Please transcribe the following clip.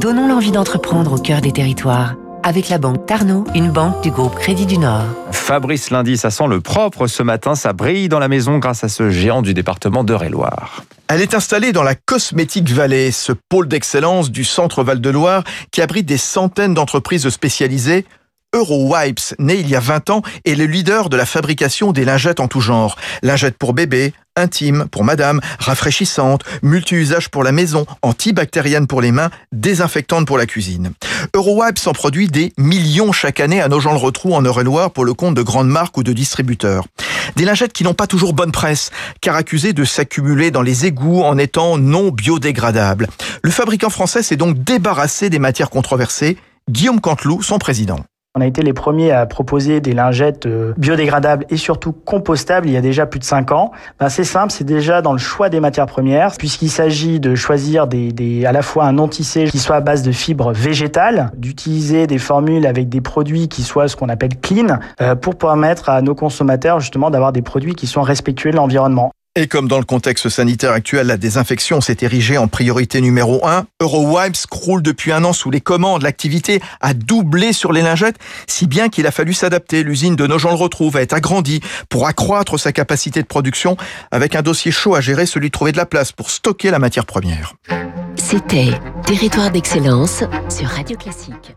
Donnons l'envie d'entreprendre au cœur des territoires avec la banque Tarno, une banque du groupe Crédit du Nord. Fabrice Lundi, ça sent le propre ce matin, ça brille dans la maison grâce à ce géant du département d'Eure-et-Loire. Elle est installée dans la Cosmétique Valley, ce pôle d'excellence du centre Val-de-Loire qui abrite des centaines d'entreprises spécialisées Eurowipes, né il y a 20 ans, est le leader de la fabrication des lingettes en tout genre. Lingettes pour bébé, intime pour madame, rafraîchissante, multi-usage pour la maison, antibactérienne pour les mains, désinfectante pour la cuisine. Eurowipes en produit des millions chaque année à nos gens le retrouvent en Eure-et-Loire pour le compte de grandes marques ou de distributeurs. Des lingettes qui n'ont pas toujours bonne presse, car accusées de s'accumuler dans les égouts en étant non biodégradables. Le fabricant français s'est donc débarrassé des matières controversées. Guillaume Canteloup, son président. On a été les premiers à proposer des lingettes euh, biodégradables et surtout compostables il y a déjà plus de 5 ans. Ben, c'est simple, c'est déjà dans le choix des matières premières, puisqu'il s'agit de choisir des, à la fois un non-tissé qui soit à base de fibres végétales, d'utiliser des formules avec des produits qui soient ce qu'on appelle clean, euh, pour permettre à nos consommateurs justement d'avoir des produits qui sont respectueux de l'environnement. Et comme dans le contexte sanitaire actuel, la désinfection s'est érigée en priorité numéro un. Eurowipes croule depuis un an sous les commandes. L'activité a doublé sur les lingettes, si bien qu'il a fallu s'adapter. L'usine de Nogent-le-Retrouve a été agrandie pour accroître sa capacité de production avec un dossier chaud à gérer, celui de trouver de la place pour stocker la matière première. C'était Territoire d'excellence sur Radio Classique.